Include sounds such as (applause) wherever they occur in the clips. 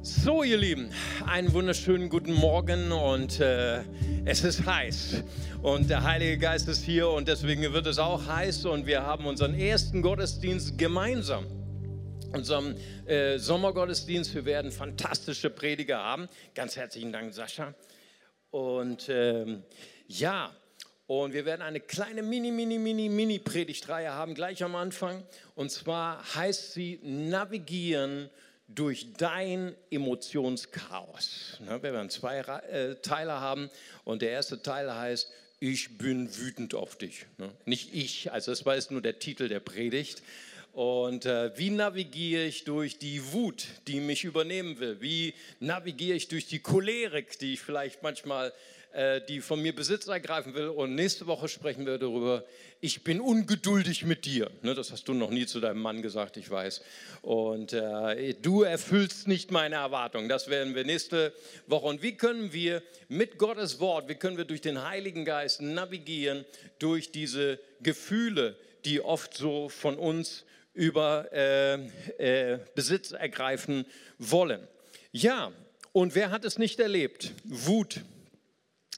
So, ihr Lieben, einen wunderschönen guten Morgen und äh, es ist heiß und der Heilige Geist ist hier und deswegen wird es auch heiß und wir haben unseren ersten Gottesdienst gemeinsam. Unserem äh, Sommergottesdienst. Wir werden fantastische Prediger haben. Ganz herzlichen Dank, Sascha. Und ähm, ja, und wir werden eine kleine Mini, Mini, Mini, Mini-Predigtreihe haben, gleich am Anfang. Und zwar heißt sie Navigieren durch dein Emotionschaos. Ne, wir werden zwei äh, Teile haben und der erste Teil heißt, ich bin wütend auf dich. Ne? Nicht ich, also das war jetzt nur der Titel der Predigt. Und äh, wie navigiere ich durch die Wut, die mich übernehmen will? Wie navigiere ich durch die Cholerik, die ich vielleicht manchmal äh, die von mir Besitz ergreifen will. Und nächste Woche sprechen wir darüber, ich bin ungeduldig mit dir. Ne, das hast du noch nie zu deinem Mann gesagt, ich weiß. Und äh, du erfüllst nicht meine Erwartungen. Das werden wir nächste Woche. Und wie können wir mit Gottes Wort, wie können wir durch den Heiligen Geist navigieren durch diese Gefühle, die oft so von uns über äh, äh, Besitz ergreifen wollen. Ja, und wer hat es nicht erlebt? Wut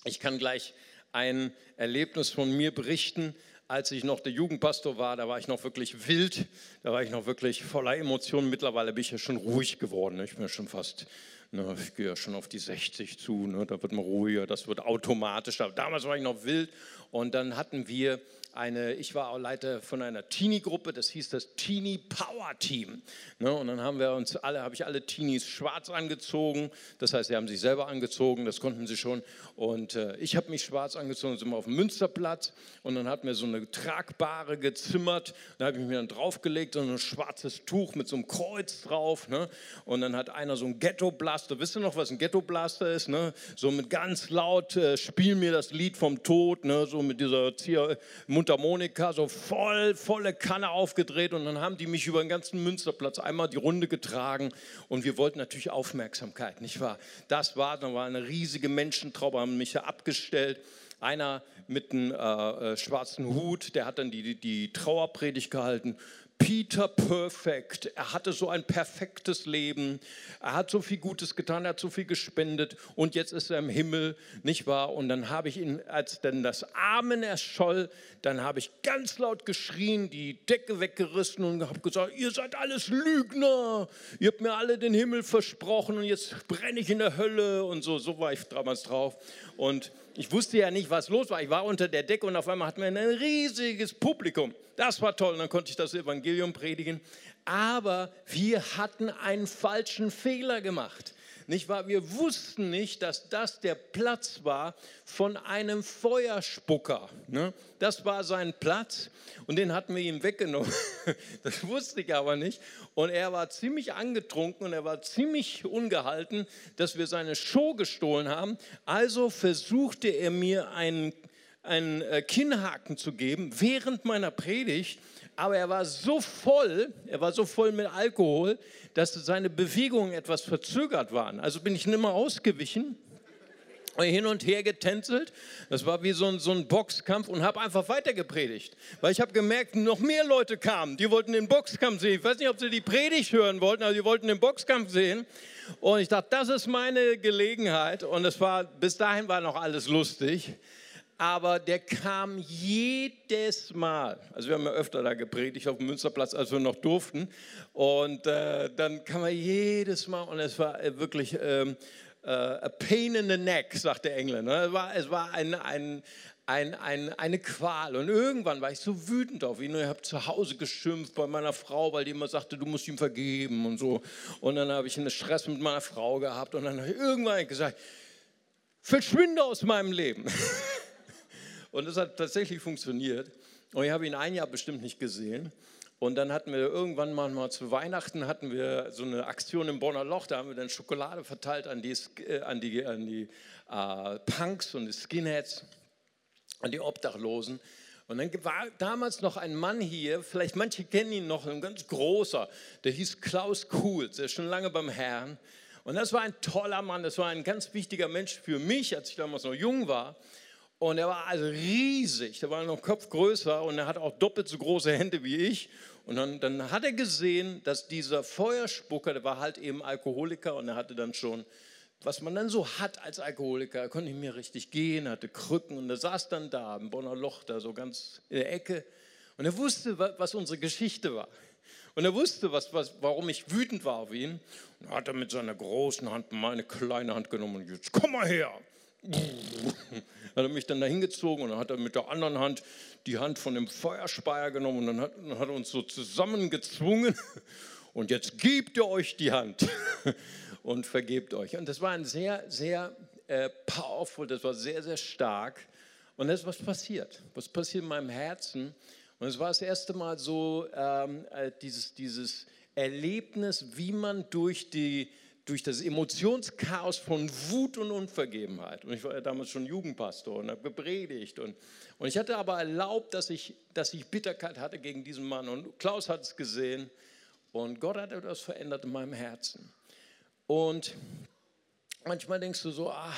ich kann gleich ein Erlebnis von mir berichten. Als ich noch der Jugendpastor war, da war ich noch wirklich wild, da war ich noch wirklich voller Emotionen. Mittlerweile bin ich ja schon ruhig geworden. Ich bin schon fast, ne, ich gehe ja schon auf die 60 zu, ne, da wird man ruhiger, das wird automatisch. Damals war ich noch wild und dann hatten wir eine, ich war auch Leiter von einer Teenie-Gruppe, das hieß das Teenie Power Team. Ne, und dann haben wir uns alle, habe ich alle Teenies schwarz angezogen. Das heißt, sie haben sich selber angezogen, das konnten sie schon. Und äh, ich habe mich schwarz angezogen, sind wir auf dem Münsterplatz. Und dann hat mir so eine tragbare gezimmert. Da habe ich mir dann draufgelegt, so ein schwarzes Tuch mit so einem Kreuz drauf. Ne? Und dann hat einer so ein Ghetto-Blaster. Wisst ihr noch, was ein Ghetto-Blaster ist? Ne? So mit ganz laut, äh, spiel mir das Lied vom Tod, ne? so mit dieser Zier Mundharmonika, so voll, volle Kanne aufgedreht und dann haben die mich über den ganzen Münsterplatz einmal die Runde getragen und wir wollten natürlich Aufmerksamkeit, nicht wahr? Das war, da war eine riesige Menschentraube, haben mich ja abgestellt. Einer mit einem äh, äh, schwarzen Hut, der hat dann die, die, die Trauerpredigt gehalten Peter Perfect. Er hatte so ein perfektes Leben. Er hat so viel Gutes getan, er hat so viel gespendet und jetzt ist er im Himmel, nicht wahr? Und dann habe ich ihn, als dann das Amen erscholl, dann habe ich ganz laut geschrien, die Decke weggerissen und habe gesagt, ihr seid alles Lügner. Ihr habt mir alle den Himmel versprochen und jetzt brenne ich in der Hölle und so. So war ich damals drauf. Und ich wusste ja nicht, was los war. Ich war unter der Decke und auf einmal hatten wir ein riesiges Publikum. Das war toll. Dann konnte ich das Evangelium predigen. Aber wir hatten einen falschen Fehler gemacht. Nicht wahr? Wir wussten nicht, dass das der Platz war von einem Feuerspucker. Ne? Das war sein Platz und den hatten wir ihm weggenommen. (laughs) Das wusste ich aber nicht. Und er war ziemlich angetrunken und er war ziemlich ungehalten, dass wir seine Show gestohlen haben. Also versuchte er mir einen, einen äh, Kinnhaken zu geben während meiner Predigt aber er war so voll, er war so voll mit Alkohol, dass seine Bewegungen etwas verzögert waren. Also bin ich nimmer ausgewichen hin und her getänzelt. Das war wie so ein, so ein Boxkampf und habe einfach weiter gepredigt. Weil ich habe gemerkt, noch mehr Leute kamen, die wollten den Boxkampf sehen. Ich weiß nicht, ob sie die Predigt hören wollten, aber die wollten den Boxkampf sehen. Und ich dachte, das ist meine Gelegenheit. Und es war, bis dahin war noch alles lustig aber der kam jedes Mal. Also wir haben ja öfter da gepredigt auf dem Münsterplatz, als wir noch durften. Und äh, dann kam er jedes Mal und es war äh, wirklich ähm, äh, a pain in the neck, sagt der Engländer. Es war, es war ein, ein, ein, ein, eine Qual. Und irgendwann war ich so wütend auf ihn. Und ich habe zu Hause geschimpft bei meiner Frau, weil die immer sagte, du musst ihm vergeben und so. Und dann habe ich einen Stress mit meiner Frau gehabt. Und dann habe ich irgendwann gesagt, verschwinde aus meinem Leben. (laughs) Und das hat tatsächlich funktioniert. Und ich habe ihn ein Jahr bestimmt nicht gesehen. Und dann hatten wir irgendwann mal, mal zu Weihnachten hatten wir so eine Aktion im Bonner Loch, da haben wir dann Schokolade verteilt an die, äh, an die, an die äh, Punks und die Skinheads, an die Obdachlosen. Und dann war damals noch ein Mann hier, vielleicht manche kennen ihn noch, ein ganz großer, der hieß Klaus Kuhls, der ist schon lange beim Herrn. Und das war ein toller Mann, das war ein ganz wichtiger Mensch für mich, als ich damals noch jung war. Und er war also riesig, der war noch Kopf größer und er hat auch doppelt so große Hände wie ich. Und dann, dann hat er gesehen, dass dieser Feuerspucker, der war halt eben Alkoholiker und er hatte dann schon, was man dann so hat als Alkoholiker, er konnte nicht mehr richtig gehen, hatte Krücken und er saß dann da im Bonner Loch, da so ganz in der Ecke. Und er wusste, was unsere Geschichte war. Und er wusste, was, was, warum ich wütend war auf ihn. Und hat er mit seiner großen Hand meine kleine Hand genommen und jetzt komm mal her hat er mich dann dahin gezogen und dann hat er mit der anderen Hand die Hand von dem Feuerspeier genommen und dann hat, dann hat er uns so zusammengezwungen (laughs) und jetzt gebt ihr euch die Hand (laughs) und vergebt euch. Und das war ein sehr, sehr äh, powerful, das war sehr, sehr stark. Und das ist was passiert. Was passiert in meinem Herzen? Und es war das erste Mal so, ähm, äh, dieses, dieses Erlebnis, wie man durch die durch das Emotionschaos von Wut und Unvergebenheit. Und ich war ja damals schon Jugendpastor und habe gepredigt. Und, und ich hatte aber erlaubt, dass ich, dass ich Bitterkeit hatte gegen diesen Mann. Und Klaus hat es gesehen. Und Gott hat etwas verändert in meinem Herzen. Und manchmal denkst du so, ah,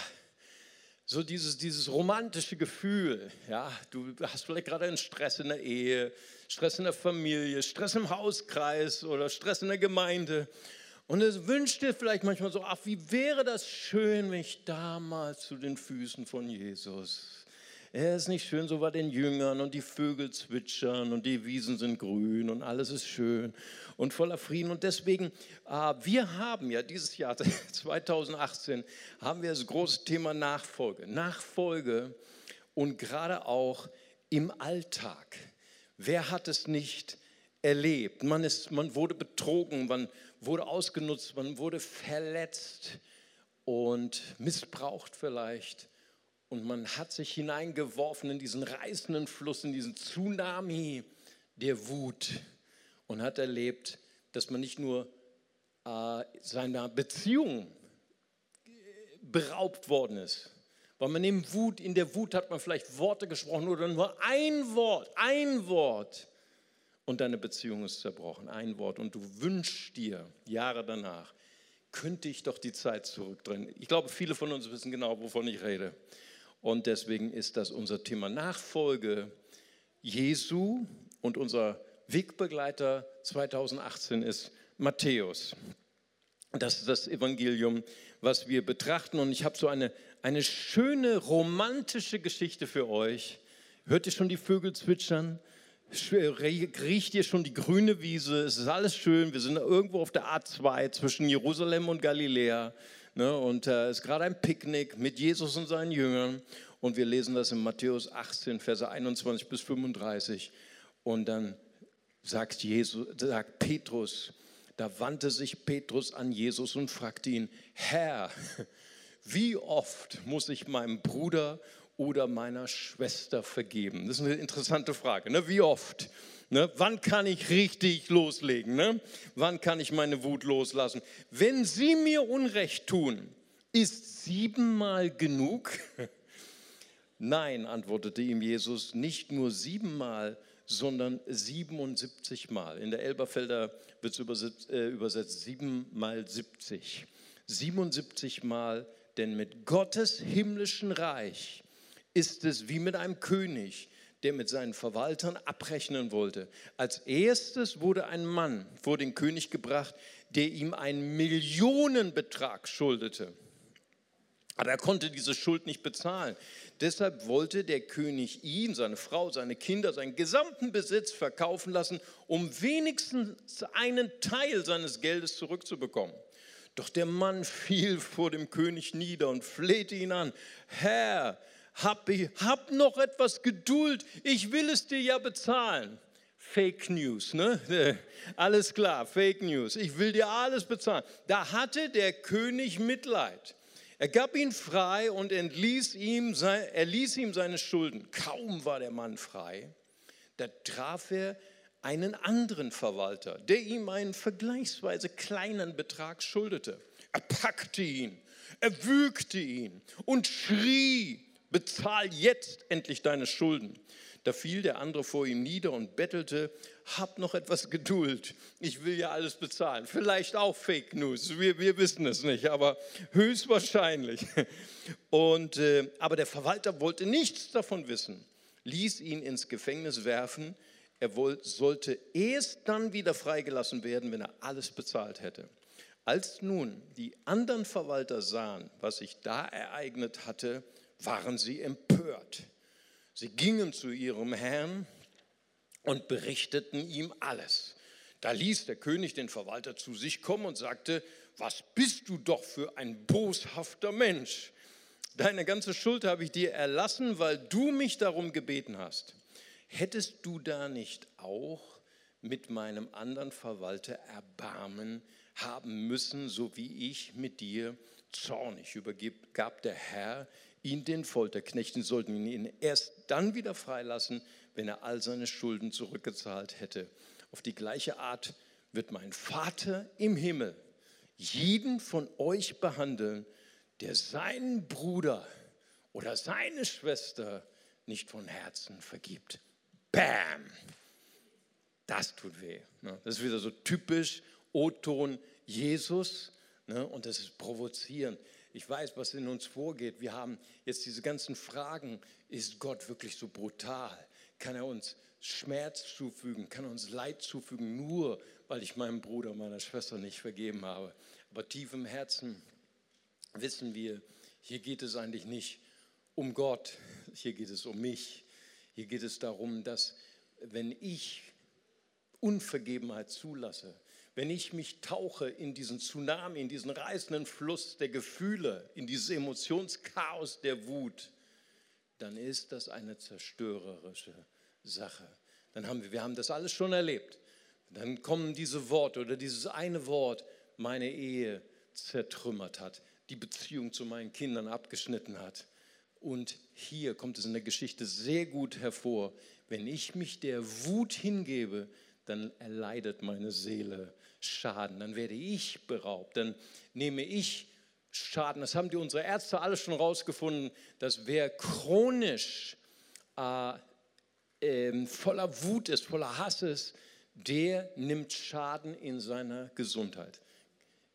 so dieses, dieses romantische Gefühl, ja, du hast vielleicht gerade einen Stress in der Ehe, Stress in der Familie, Stress im Hauskreis oder Stress in der Gemeinde und es wünscht dir vielleicht manchmal so, ach, wie wäre das schön, wenn ich damals zu den Füßen von Jesus. Er ist nicht schön, so bei den Jüngern und die Vögel zwitschern und die Wiesen sind grün und alles ist schön und voller Frieden. Und deswegen, äh, wir haben ja dieses Jahr (laughs) 2018, haben wir das große Thema Nachfolge. Nachfolge und gerade auch im Alltag. Wer hat es nicht erlebt? Man, ist, man wurde betrogen, man wurde ausgenutzt, man wurde verletzt und missbraucht vielleicht. Und man hat sich hineingeworfen in diesen reißenden Fluss, in diesen Tsunami der Wut und hat erlebt, dass man nicht nur äh, seiner Beziehung beraubt worden ist, weil man in, Wut, in der Wut hat man vielleicht Worte gesprochen oder nur ein Wort, ein Wort und deine Beziehung ist zerbrochen. Ein Wort. Und du wünschst dir Jahre danach, könnte ich doch die Zeit zurückdrehen. Ich glaube, viele von uns wissen genau, wovon ich rede. Und deswegen ist das unser Thema Nachfolge Jesu und unser Wegbegleiter 2018 ist Matthäus. Das ist das Evangelium, was wir betrachten. Und ich habe so eine, eine schöne romantische Geschichte für euch. Hört ihr schon die Vögel zwitschern? Riecht hier schon die grüne Wiese, es ist alles schön, wir sind irgendwo auf der A2 zwischen Jerusalem und Galiläa ne, und äh, es ist gerade ein Picknick mit Jesus und seinen Jüngern. Und wir lesen das in Matthäus 18, Verse 21 bis 35 und dann sagt, Jesus, sagt Petrus, da wandte sich Petrus an Jesus und fragte ihn, Herr, (laughs) wie oft muss ich meinem Bruder oder meiner Schwester vergeben? Das ist eine interessante Frage. Ne? Wie oft? Ne? Wann kann ich richtig loslegen? Ne? Wann kann ich meine Wut loslassen? Wenn sie mir Unrecht tun, ist siebenmal genug? (laughs) Nein, antwortete ihm Jesus, nicht nur siebenmal, sondern 77 Mal. In der Elberfelder wird es übersetzt, äh, übersetzt 7 mal 70. 77 Mal, denn mit Gottes himmlischen Reich ist es wie mit einem König, der mit seinen Verwaltern abrechnen wollte. Als erstes wurde ein Mann vor den König gebracht, der ihm einen Millionenbetrag schuldete. Aber er konnte diese Schuld nicht bezahlen. Deshalb wollte der König ihn, seine Frau, seine Kinder, seinen gesamten Besitz verkaufen lassen, um wenigstens einen Teil seines Geldes zurückzubekommen. Doch der Mann (laughs) fiel vor dem König nieder und flehte ihn an. Herr, hab, hab noch etwas Geduld, ich will es dir ja bezahlen. Fake News, ne? (laughs) Alles klar, Fake News. Ich will dir alles bezahlen. Da hatte der König Mitleid. Er gab ihn frei und entließ ihm, er ließ ihm seine Schulden. Kaum war der Mann frei, da traf er einen anderen Verwalter, der ihm einen vergleichsweise kleinen Betrag schuldete. Er packte ihn, er würgte ihn und schrie, bezahl jetzt endlich deine Schulden. Da fiel der andere vor ihm nieder und bettelte, hab noch etwas Geduld, ich will ja alles bezahlen. Vielleicht auch Fake News, wir, wir wissen es nicht, aber höchstwahrscheinlich. (laughs) Und, äh, aber der Verwalter wollte nichts davon wissen, ließ ihn ins Gefängnis werfen. Er wollte, sollte erst dann wieder freigelassen werden, wenn er alles bezahlt hätte. Als nun die anderen Verwalter sahen, was sich da ereignet hatte, waren sie empört. Sie gingen zu ihrem Herrn und berichteten ihm alles. Da ließ der König den Verwalter zu sich kommen und sagte, was bist du doch für ein boshafter Mensch? Deine ganze Schuld habe ich dir erlassen, weil du mich darum gebeten hast. Hättest du da nicht auch mit meinem anderen Verwalter Erbarmen haben müssen, so wie ich mit dir zornig übergab der Herr ihn den Folterknechten, sollten ihn erst dann wieder freilassen, wenn er all seine Schulden zurückgezahlt hätte. Auf die gleiche Art wird mein Vater im Himmel jeden von euch behandeln, der seinen Bruder oder seine Schwester nicht von Herzen vergibt. Bam! Das tut weh. Ne? Das ist wieder so typisch O-Ton Jesus ne? und das ist provozierend. Ich weiß, was in uns vorgeht. Wir haben jetzt diese ganzen Fragen. Ist Gott wirklich so brutal? Kann er uns Schmerz zufügen? Kann er uns Leid zufügen, nur weil ich meinem Bruder, meiner Schwester nicht vergeben habe? Aber tief im Herzen wissen wir, hier geht es eigentlich nicht um Gott, hier geht es um mich. Hier geht es darum, dass wenn ich Unvergebenheit zulasse, wenn ich mich tauche in diesen Tsunami, in diesen reißenden Fluss der Gefühle, in dieses Emotionschaos der Wut, dann ist das eine zerstörerische Sache. Dann haben wir, wir haben das alles schon erlebt. Dann kommen diese Worte oder dieses eine Wort, meine Ehe zertrümmert hat, die Beziehung zu meinen Kindern abgeschnitten hat. Und hier kommt es in der Geschichte sehr gut hervor, wenn ich mich der Wut hingebe, dann erleidet meine Seele Schaden, dann werde ich beraubt, dann nehme ich Schaden. Das haben die unsere Ärzte alle schon rausgefunden, dass wer chronisch äh, äh, voller Wut ist, voller Hass ist, der nimmt Schaden in seiner Gesundheit,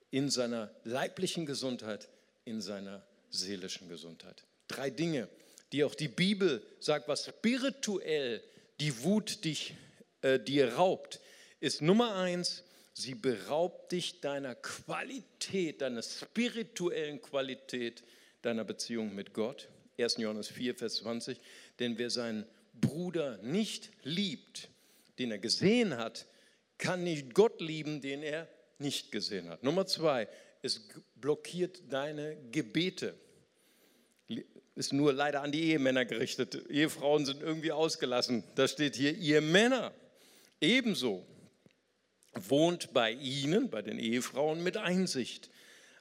in seiner leiblichen Gesundheit, in seiner seelischen Gesundheit. Drei Dinge, die auch die Bibel sagt, was spirituell die Wut dich, äh, dir raubt, ist Nummer eins, Sie beraubt dich deiner Qualität, deiner spirituellen Qualität, deiner Beziehung mit Gott. 1. Johannes 4, Vers 20. Denn wer seinen Bruder nicht liebt, den er gesehen hat, kann nicht Gott lieben, den er nicht gesehen hat. Nummer zwei, es blockiert deine Gebete. Ist nur leider an die Ehemänner gerichtet. Ehefrauen sind irgendwie ausgelassen. Da steht hier, ihr Männer ebenso wohnt bei ihnen, bei den Ehefrauen, mit Einsicht.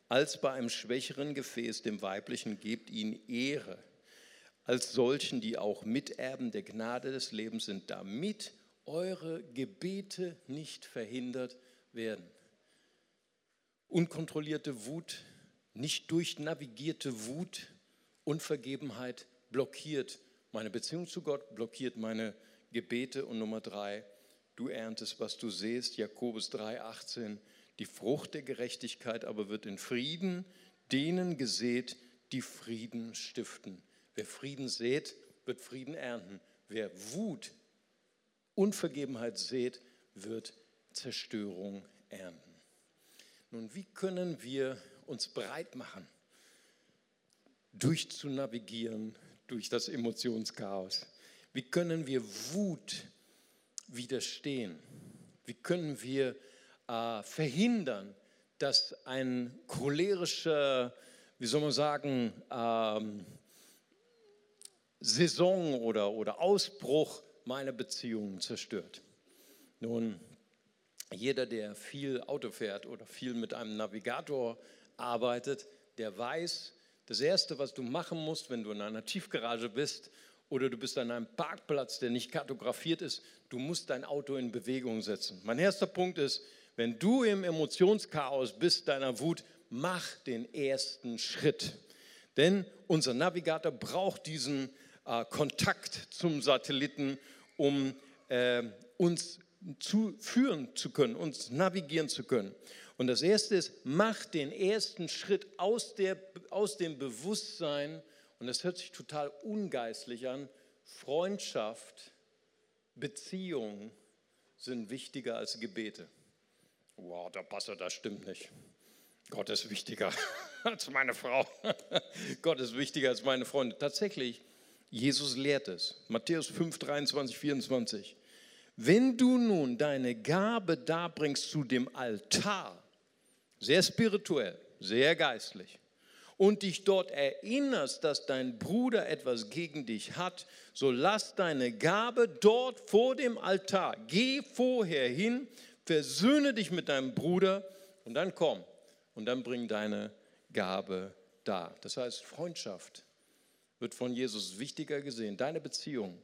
Als bei einem schwächeren Gefäß, dem weiblichen, gebt ihnen Ehre, als solchen, die auch Miterben der Gnade des Lebens sind, damit eure Gebete nicht verhindert werden. Unkontrollierte Wut, nicht durchnavigierte Wut, Unvergebenheit blockiert meine Beziehung zu Gott, blockiert meine Gebete. Und Nummer drei, du erntest, was du siehst. Jakobus 3,18. Die Frucht der Gerechtigkeit aber wird in Frieden denen gesät, die Frieden stiften. Wer Frieden sät, wird Frieden ernten. Wer Wut, Unvergebenheit sät, wird Zerstörung ernten. Nun, wie können wir uns bereit machen, durchzunavigieren durch das Emotionschaos? Wie können wir Wut widerstehen? Wie können wir äh, verhindern, dass ein cholerischer, wie soll man sagen, ähm, Saison oder, oder Ausbruch meine Beziehungen zerstört? Nun, jeder, der viel Auto fährt oder viel mit einem Navigator arbeitet, der weiß, das Erste, was du machen musst, wenn du in einer Tiefgarage bist oder du bist an einem Parkplatz, der nicht kartografiert ist, du musst dein Auto in Bewegung setzen. Mein erster Punkt ist, wenn du im Emotionschaos bist, deiner Wut, mach den ersten Schritt. Denn unser Navigator braucht diesen äh, Kontakt zum Satelliten, um äh, uns zu führen zu können, uns navigieren zu können. Und das erste ist, mach den ersten Schritt aus, der, aus dem Bewusstsein, und das hört sich total ungeistlich an, Freundschaft, Beziehung sind wichtiger als Gebete. Wow, der Pastor, das stimmt nicht. Gott ist wichtiger (laughs) als meine Frau. (laughs) Gott ist wichtiger als meine Freunde. Tatsächlich, Jesus lehrt es. Matthäus 5, 23, 24. Wenn du nun deine Gabe darbringst zu dem Altar, sehr spirituell, sehr geistlich, und dich dort erinnerst, dass dein Bruder etwas gegen dich hat, so lass deine Gabe dort vor dem Altar. Geh vorher hin, versöhne dich mit deinem Bruder und dann komm und dann bring deine Gabe da. Das heißt, Freundschaft wird von Jesus wichtiger gesehen. Deine Beziehung,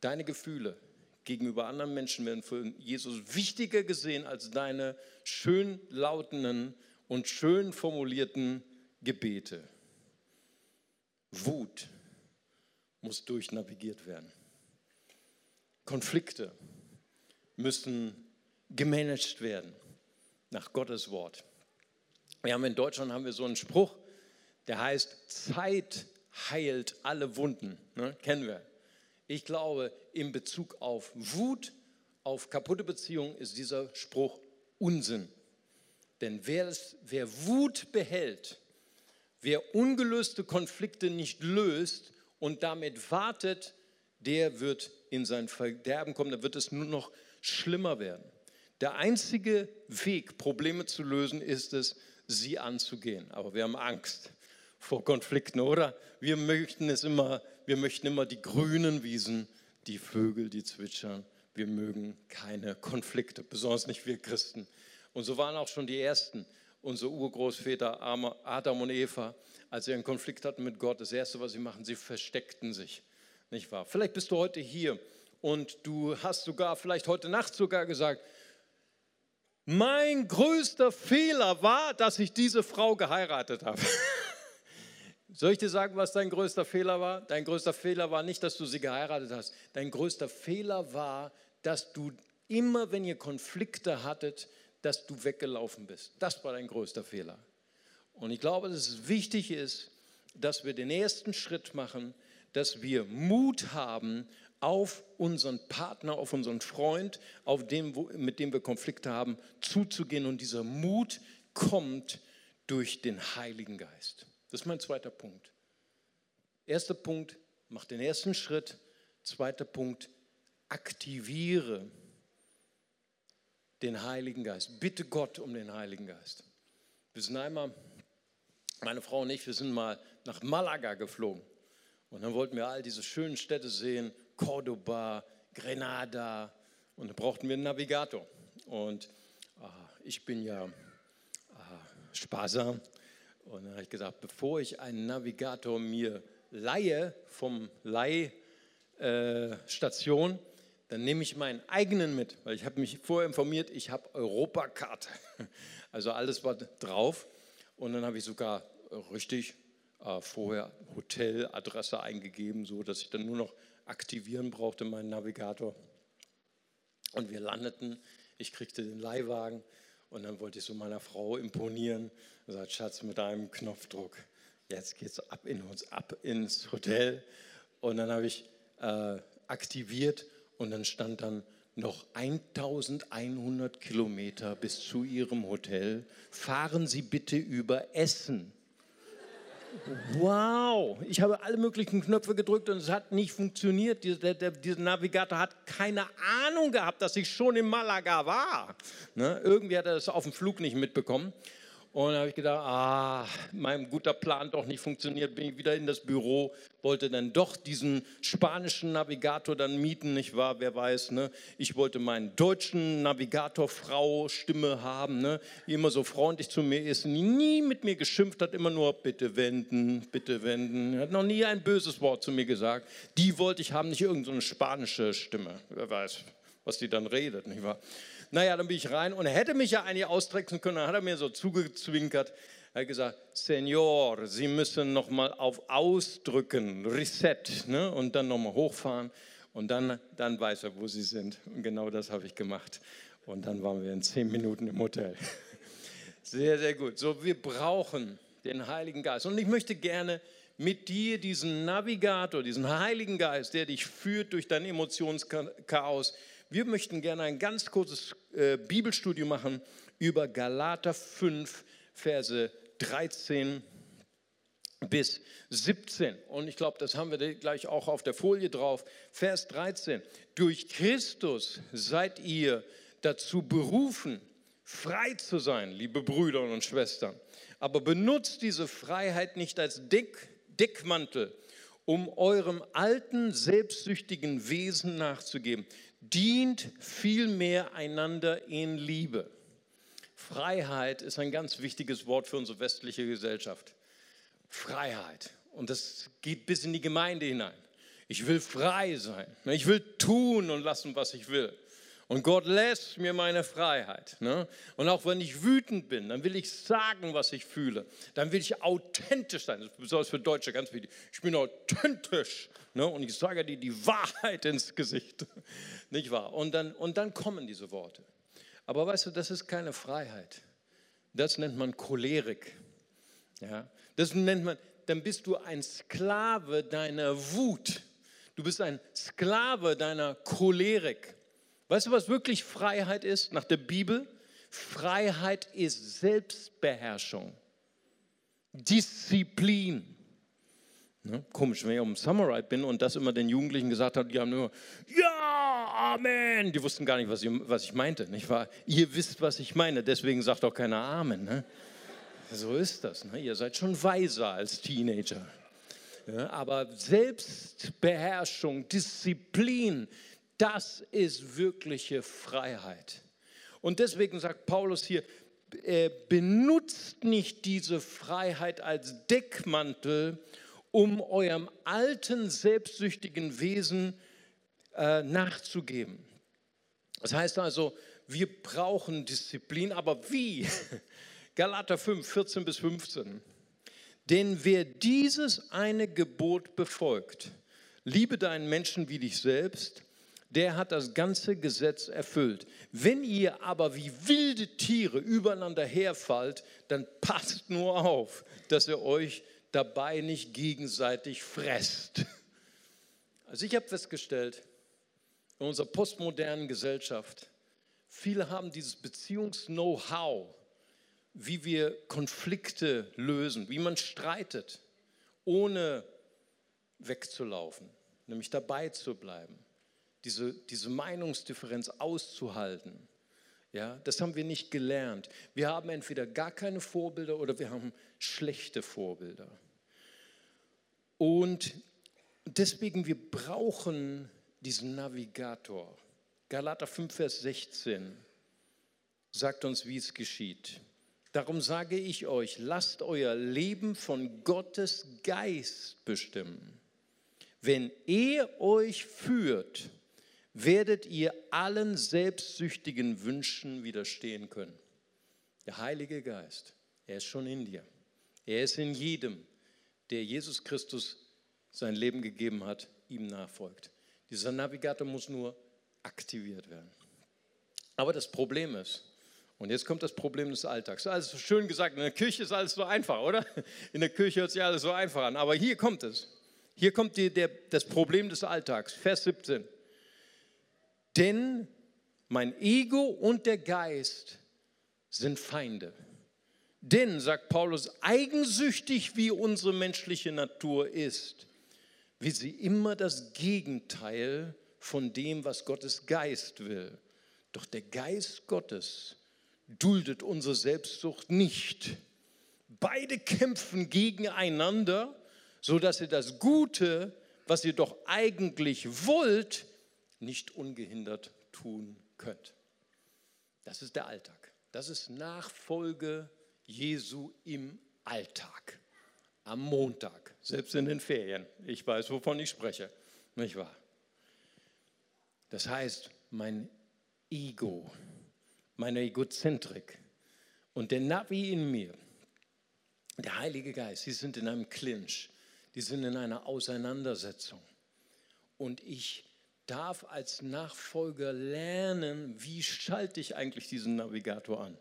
deine Gefühle gegenüber anderen Menschen werden von Jesus wichtiger gesehen als deine schön lautenden und schön formulierten Gebete. Wut muss durchnavigiert werden. Konflikte müssen gemanagt werden nach Gottes Wort. Wir haben in Deutschland haben wir so einen Spruch, der heißt Zeit heilt alle Wunden. Ne? Kennen wir. Ich glaube, in Bezug auf Wut, auf kaputte Beziehungen ist dieser Spruch Unsinn. Denn wer, es, wer Wut behält, wer ungelöste Konflikte nicht löst und damit wartet, der wird in sein Verderben kommen, da wird es nur noch schlimmer werden. Der einzige Weg, Probleme zu lösen, ist es, sie anzugehen. Aber wir haben Angst vor Konflikten, oder? Wir möchten es immer, wir möchten immer die grünen Wiesen, die Vögel, die zwitschern. Wir mögen keine Konflikte, besonders nicht wir Christen. Und so waren auch schon die ersten, unsere Urgroßväter Adam und Eva, als sie einen Konflikt hatten mit Gott. Das erste, was sie machen, sie versteckten sich, nicht wahr? Vielleicht bist du heute hier und du hast sogar, vielleicht heute Nacht sogar gesagt, mein größter Fehler war, dass ich diese Frau geheiratet habe. (laughs) Soll ich dir sagen, was dein größter Fehler war? Dein größter Fehler war nicht, dass du sie geheiratet hast. Dein größter Fehler war, dass du immer, wenn ihr Konflikte hattet, dass du weggelaufen bist. Das war dein größter Fehler. Und ich glaube, dass es wichtig ist, dass wir den ersten Schritt machen, dass wir Mut haben, auf unseren Partner, auf unseren Freund, auf dem, mit dem wir Konflikte haben, zuzugehen. Und dieser Mut kommt durch den Heiligen Geist. Das ist mein zweiter Punkt. Erster Punkt, mach den ersten Schritt. Zweiter Punkt, aktiviere den Heiligen Geist. Bitte Gott um den Heiligen Geist. Wir sind einmal, meine Frau und ich, wir sind mal nach Malaga geflogen. Und dann wollten wir all diese schönen Städte sehen, Cordoba, Grenada. Und da brauchten wir einen Navigator. Und äh, ich bin ja äh, sparsam. Und dann habe ich gesagt, bevor ich einen Navigator mir leihe vom Leihstation, äh, dann nehme ich meinen eigenen mit, weil ich habe mich vorher informiert, ich habe Europakarte. (laughs) Also alles war drauf. Und dann habe ich sogar richtig äh, vorher Hoteladresse eingegeben, so dass ich dann nur noch aktivieren brauchte, meinen Navigator. Und wir landeten, ich kriegte den Leihwagen und dann wollte ich so meiner Frau imponieren und sagte, Schatz, mit einem Knopfdruck, jetzt geht's ab in uns, ab ins Hotel. Und dann habe ich äh, aktiviert und dann stand dann noch 1100 Kilometer bis zu Ihrem Hotel. Fahren Sie bitte über Essen. Wow, ich habe alle möglichen Knöpfe gedrückt und es hat nicht funktioniert. Dieser, der, dieser Navigator hat keine Ahnung gehabt, dass ich schon in Malaga war. Ne? Irgendwie hat er das auf dem Flug nicht mitbekommen. Und da habe ich gedacht, ah, mein guter Plan doch nicht funktioniert, bin ich wieder in das Büro, wollte dann doch diesen spanischen Navigator dann mieten, nicht wahr? Wer weiß, ne? Ich wollte meinen deutschen Navigatorfrau Stimme haben, ne? Die immer so freundlich zu mir ist, nie mit mir geschimpft hat, immer nur bitte wenden, bitte wenden. Hat noch nie ein böses Wort zu mir gesagt. Die wollte ich haben, nicht irgendeine so spanische Stimme. Wer weiß, was die dann redet, nicht wahr? Naja, dann bin ich rein und er hätte mich ja eigentlich austricksen können. Dann hat er mir so zugezwinkert. Er hat gesagt, Senior, Sie müssen nochmal auf Ausdrücken, Reset, ne? und dann nochmal hochfahren. Und dann, dann weiß er, wo Sie sind. Und genau das habe ich gemacht. Und dann waren wir in zehn Minuten im Hotel. (laughs) Sehr, sehr gut. So, wir brauchen den Heiligen Geist. Und ich möchte gerne mit dir diesen Navigator, diesen Heiligen Geist, der dich führt durch dein Emotionschaos. Wir möchten gerne ein ganz kurzes äh, Bibelstudium machen über Galater 5, Verse 13 bis 17. Und ich glaube, das haben wir gleich auch auf der Folie drauf. Vers 13. Durch Christus seid ihr dazu berufen, frei zu sein, liebe Brüder und Schwestern. Aber benutzt diese Freiheit nicht als Dick, Deckmantel, um eurem alten, selbstsüchtigen Wesen nachzugeben. Dient vielmehr einander in Liebe. Freiheit ist ein ganz wichtiges Wort für unsere westliche Gesellschaft. Freiheit. Und das geht bis in die Gemeinde hinein. Ich will frei sein. Ich will tun und lassen, was ich will. Und Gott lässt mir meine Freiheit. Ne? Und auch wenn ich wütend bin, dann will ich sagen, was ich fühle. Dann will ich authentisch sein. Das ist besonders für Deutsche ganz wichtig. Ich bin authentisch. Ne? Und ich sage dir die Wahrheit ins Gesicht. (laughs) Nicht wahr? Und dann, und dann kommen diese Worte. Aber weißt du, das ist keine Freiheit. Das nennt man Cholerik. Ja? Das nennt man, dann bist du ein Sklave deiner Wut. Du bist ein Sklave deiner Cholerik. Weißt du, was wirklich Freiheit ist nach der Bibel? Freiheit ist Selbstbeherrschung, Disziplin. Ne? Komisch, wenn ich um Samurai bin und das immer den Jugendlichen gesagt habe, die haben nur, ja, Amen. Die wussten gar nicht, was ich, was ich meinte. Nicht wahr? Ihr wisst, was ich meine, deswegen sagt auch keiner Amen. Ne? So ist das. Ne? Ihr seid schon weiser als Teenager. Ja, aber Selbstbeherrschung, Disziplin, das ist wirkliche Freiheit. Und deswegen sagt Paulus hier, äh, benutzt nicht diese Freiheit als Deckmantel, um eurem alten, selbstsüchtigen Wesen äh, nachzugeben. Das heißt also, wir brauchen Disziplin, aber wie? (laughs) Galater 5, 14 bis 15. Denn wer dieses eine Gebot befolgt, liebe deinen Menschen wie dich selbst, der hat das ganze Gesetz erfüllt. Wenn ihr aber wie wilde Tiere übereinander herfallt, dann passt nur auf, dass ihr euch dabei nicht gegenseitig fresst. Also ich habe festgestellt, in unserer postmodernen Gesellschaft, viele haben dieses Beziehungs-Know-how, wie wir Konflikte lösen, wie man streitet, ohne wegzulaufen, nämlich dabei zu bleiben diese, diese Meinungsdifferenz auszuhalten. Ja, das haben wir nicht gelernt. Wir haben entweder gar keine Vorbilder oder wir haben schlechte Vorbilder. Und deswegen, wir brauchen diesen Navigator. Galater 5, Vers 16 sagt uns, wie es geschieht. Darum sage ich euch, lasst euer Leben von Gottes Geist bestimmen. Wenn er euch führt, werdet ihr allen selbstsüchtigen Wünschen widerstehen können. Der Heilige Geist, er ist schon in dir. Er ist in jedem, der Jesus Christus sein Leben gegeben hat, ihm nachfolgt. Dieser Navigator muss nur aktiviert werden. Aber das Problem ist, und jetzt kommt das Problem des Alltags. Also schön gesagt, in der Kirche ist alles so einfach, oder? In der Kirche hört sich alles so einfach an. Aber hier kommt es. Hier kommt die, der, das Problem des Alltags. Vers 17. Denn mein Ego und der Geist sind Feinde. Denn, sagt Paulus, eigensüchtig wie unsere menschliche Natur ist, will sie immer das Gegenteil von dem, was Gottes Geist will. Doch der Geist Gottes duldet unsere Selbstsucht nicht. Beide kämpfen gegeneinander, sodass ihr das Gute, was ihr doch eigentlich wollt, nicht ungehindert tun könnt. Das ist der Alltag. Das ist Nachfolge Jesu im Alltag. Am Montag, selbst in den Ferien. Ich weiß, wovon ich spreche. Nicht wahr? Das heißt, mein Ego, meine Egozentrik und der Navi in mir, der Heilige Geist, die sind in einem Clinch, die sind in einer Auseinandersetzung. Und ich darf als Nachfolger lernen, wie schalte ich eigentlich diesen Navigator an?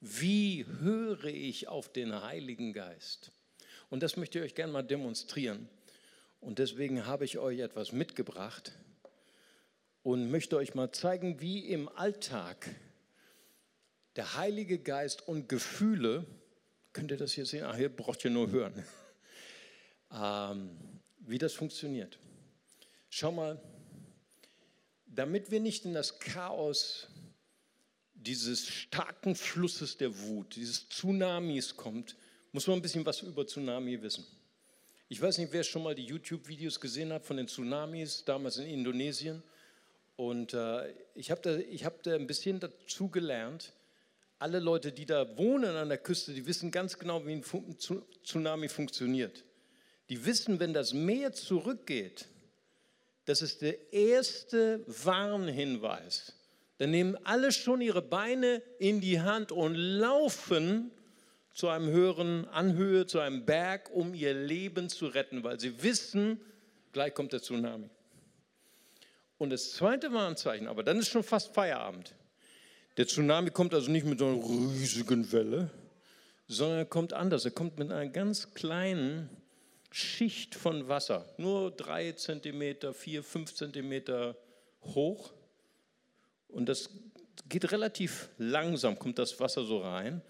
Wie höre ich auf den Heiligen Geist? Und das möchte ich euch gerne mal demonstrieren. Und deswegen habe ich euch etwas mitgebracht und möchte euch mal zeigen, wie im Alltag der Heilige Geist und Gefühle, könnt ihr das hier sehen? Ach, hier braucht ihr nur hören, (laughs) ähm, wie das funktioniert. Schau mal, damit wir nicht in das Chaos dieses starken Flusses der Wut, dieses Tsunamis kommt, muss man ein bisschen was über Tsunami wissen. Ich weiß nicht, wer schon mal die YouTube-Videos gesehen hat von den Tsunamis damals in Indonesien. Und äh, ich habe da, hab da ein bisschen dazu gelernt. Alle Leute, die da wohnen an der Küste, die wissen ganz genau, wie ein Tsunami funktioniert. Die wissen, wenn das Meer zurückgeht, das ist der erste Warnhinweis. Dann nehmen alle schon ihre Beine in die Hand und laufen zu einem höheren Anhöhe, zu einem Berg, um ihr Leben zu retten, weil sie wissen, gleich kommt der Tsunami. Und das zweite Warnzeichen, aber dann ist schon fast Feierabend. Der Tsunami kommt also nicht mit so einer riesigen Welle, sondern er kommt anders. Er kommt mit einer ganz kleinen Schicht von Wasser, nur drei Zentimeter, vier, fünf Zentimeter hoch. Und das geht relativ langsam, kommt das Wasser so rein.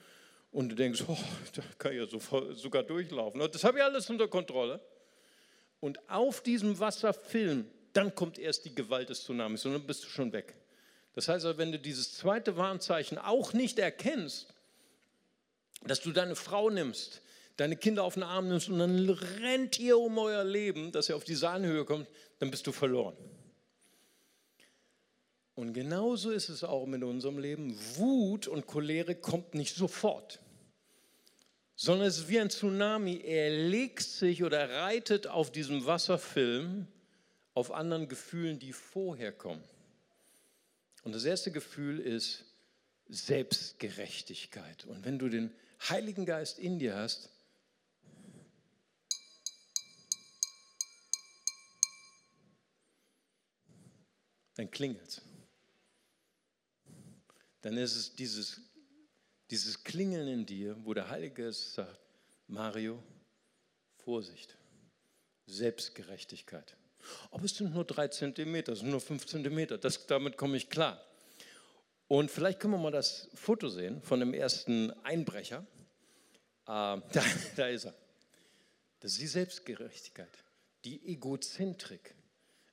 Und du denkst, oh, da kann ich ja sogar durchlaufen. Das habe ich alles unter Kontrolle. Und auf diesem Wasserfilm, dann kommt erst die Gewalt des Tsunamis und dann bist du schon weg. Das heißt, wenn du dieses zweite Warnzeichen auch nicht erkennst, dass du deine Frau nimmst, deine Kinder auf den Arm nimmst und dann rennt ihr um euer Leben, dass ihr auf die Sahnhöhe kommt, dann bist du verloren. Und genauso ist es auch mit unserem Leben. Wut und Cholere kommt nicht sofort, sondern es ist wie ein Tsunami. Er legt sich oder reitet auf diesem Wasserfilm auf anderen Gefühlen, die vorher kommen. Und das erste Gefühl ist Selbstgerechtigkeit. Und wenn du den Heiligen Geist in dir hast, dann klingelt es. Dann ist es dieses, dieses Klingeln in dir, wo der Heilige Geist sagt, Mario, Vorsicht, Selbstgerechtigkeit. Aber es sind nur drei Zentimeter, es sind nur fünf Zentimeter, das, damit komme ich klar. Und vielleicht können wir mal das Foto sehen von dem ersten Einbrecher. Äh, (laughs) da, da ist er. Das ist die Selbstgerechtigkeit, die Egozentrik.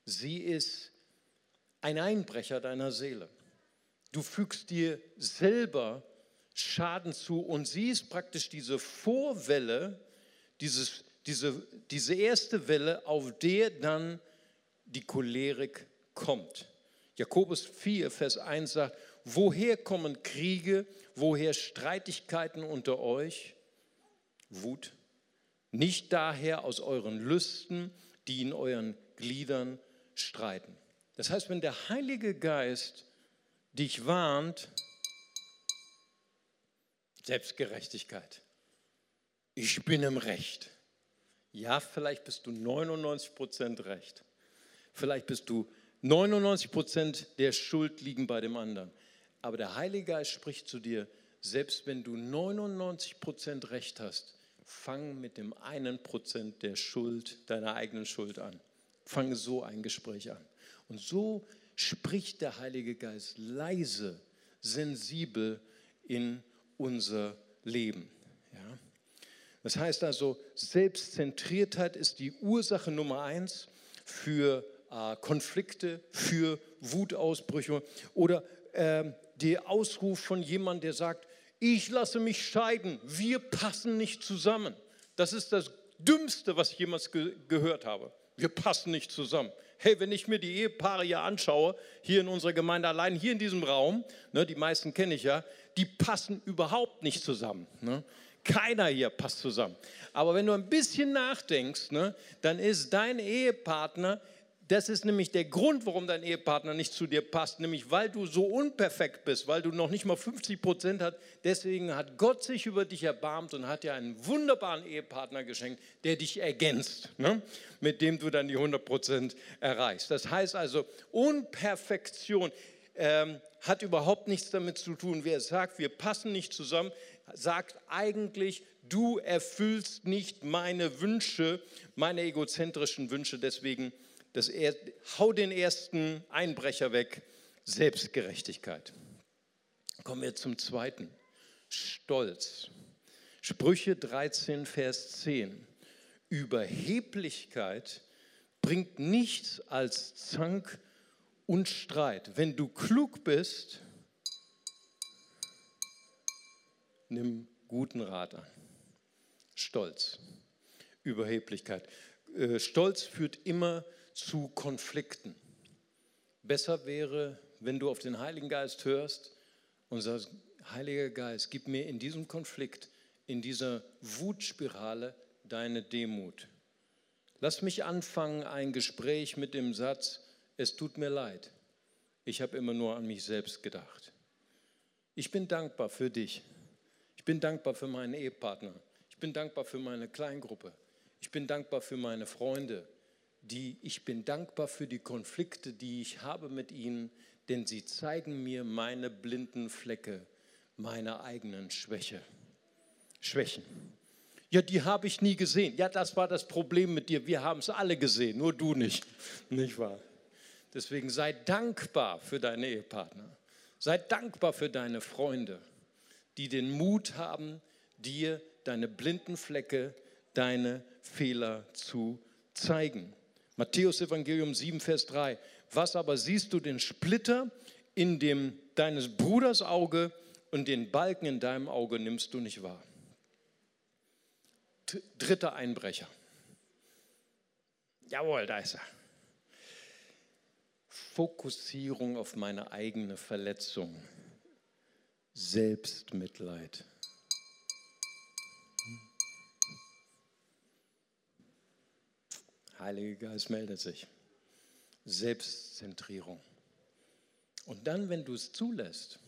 Sie ist ein Einbrecher deiner Seele. Du fügst dir selber Schaden zu und siehst praktisch diese Vorwelle, dieses, diese, diese erste Welle, auf der dann die Cholerik kommt. Jakobus 4, Vers 1 sagt, woher kommen Kriege, woher Streitigkeiten unter euch? Wut. Nicht daher aus euren Lüsten, die in euren Gliedern streiten. Das heißt, wenn der Heilige Geist dich warnt, Selbstgerechtigkeit, ich bin im Recht. Ja, vielleicht bist du 99 Prozent recht. Vielleicht bist du 99 Prozent der Schuld liegen bei dem anderen. Aber der Heilige Geist spricht zu dir, selbst wenn du 99 Prozent recht hast, fang mit dem einen Prozent der Schuld, deiner eigenen Schuld an. Fange so ein Gespräch an. Und so spricht der Heilige Geist leise, sensibel in unser Leben. Ja? Das heißt also, Selbstzentriertheit ist die Ursache Nummer eins für äh, Konflikte, für Wutausbrüche oder äh, der Ausruf von jemandem, der sagt, ich lasse mich scheiden, wir passen nicht zusammen. Das ist das Dümmste, was ich jemals ge gehört habe. Wir passen nicht zusammen. Hey, wenn ich mir die Ehepaare hier anschaue, hier in unserer Gemeinde allein, hier in diesem Raum, ne, die meisten kenne ich ja, die passen überhaupt nicht zusammen. Ne? Keiner hier passt zusammen. Aber wenn du ein bisschen nachdenkst, ne, dann ist dein Ehepartner Das ist nämlich der Grund, warum dein Ehepartner nicht zu dir passt, nämlich weil du so unperfekt bist, weil du noch nicht mal 50 Prozent hast. Deswegen hat Gott sich über dich erbarmt und hat dir einen wunderbaren Ehepartner geschenkt, der dich ergänzt, ne? mit dem du dann die 100 Prozent erreichst. Das heißt also, Unperfektion ähm, hat überhaupt nichts damit zu tun. Wer sagt, wir passen nicht zusammen, sagt eigentlich, du erfüllst nicht meine Wünsche, meine egozentrischen Wünsche. Deswegen das er, hau den ersten Einbrecher weg, Selbstgerechtigkeit. Kommen wir zum zweiten, Stolz. Sprüche 13, Vers 10. Überheblichkeit bringt nichts als Zank und Streit. Wenn du klug bist, nimm guten Rat an. Stolz, Überheblichkeit. Äh, Stolz führt immer zu Konflikten. Besser wäre, wenn du auf den Heiligen Geist hörst und sagst, Heiliger Geist, gib mir in diesem Konflikt, in dieser Wutspirale deine Demut. Lass mich anfangen ein Gespräch mit dem Satz, es tut mir leid, ich habe immer nur an mich selbst gedacht. Ich bin dankbar für dich. Ich bin dankbar für meinen Ehepartner. Ich bin dankbar für meine Kleingruppe. Ich bin dankbar für meine Freunde die ich bin dankbar für die Konflikte, die ich habe mit ihnen, denn sie zeigen mir meine blinden Flecke, meine eigenen Schwäche. Schwächen. Ja, die habe ich nie gesehen. Ja, das war das Problem mit dir. Wir haben es alle gesehen, nur du nicht. (laughs) Nicht wahr? Deswegen sei dankbar für deinen Ehepartner. Sei dankbar für deine Freunde, die den Mut haben, dir deine blinden Flecke, deine Fehler zu zeigen. Matthäus Evangelium 7, Vers 3. Was aber siehst du den Splitter in dem deines Bruders Auge und den Balken in deinem Auge nimmst du nicht wahr? Dritter Einbrecher. Jawohl, da ist er. Fokussierung auf meine eigene Verletzung. Selbstmitleid. Heiliger Geist meldet sich. Selbstzentrierung. Und dann, wenn du es zulässt,